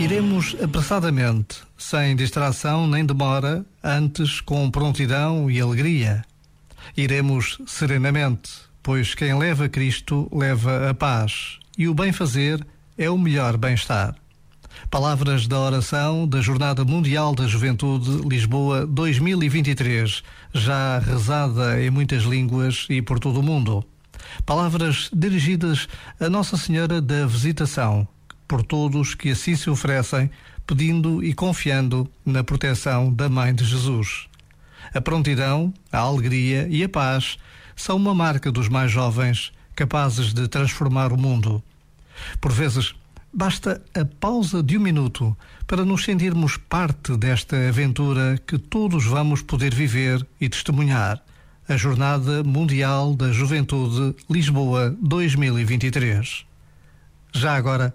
Iremos apressadamente, sem distração nem demora, antes com prontidão e alegria. Iremos serenamente, pois quem leva Cristo leva a paz, e o bem-fazer é o melhor bem-estar. Palavras da oração da Jornada Mundial da Juventude Lisboa 2023, já rezada em muitas línguas e por todo o mundo. Palavras dirigidas a Nossa Senhora da Visitação, por todos que assim se oferecem, pedindo e confiando na proteção da Mãe de Jesus. A prontidão, a alegria e a paz são uma marca dos mais jovens, capazes de transformar o mundo. Por vezes, basta a pausa de um minuto para nos sentirmos parte desta aventura que todos vamos poder viver e testemunhar. A Jornada Mundial da Juventude Lisboa 2023. Já agora,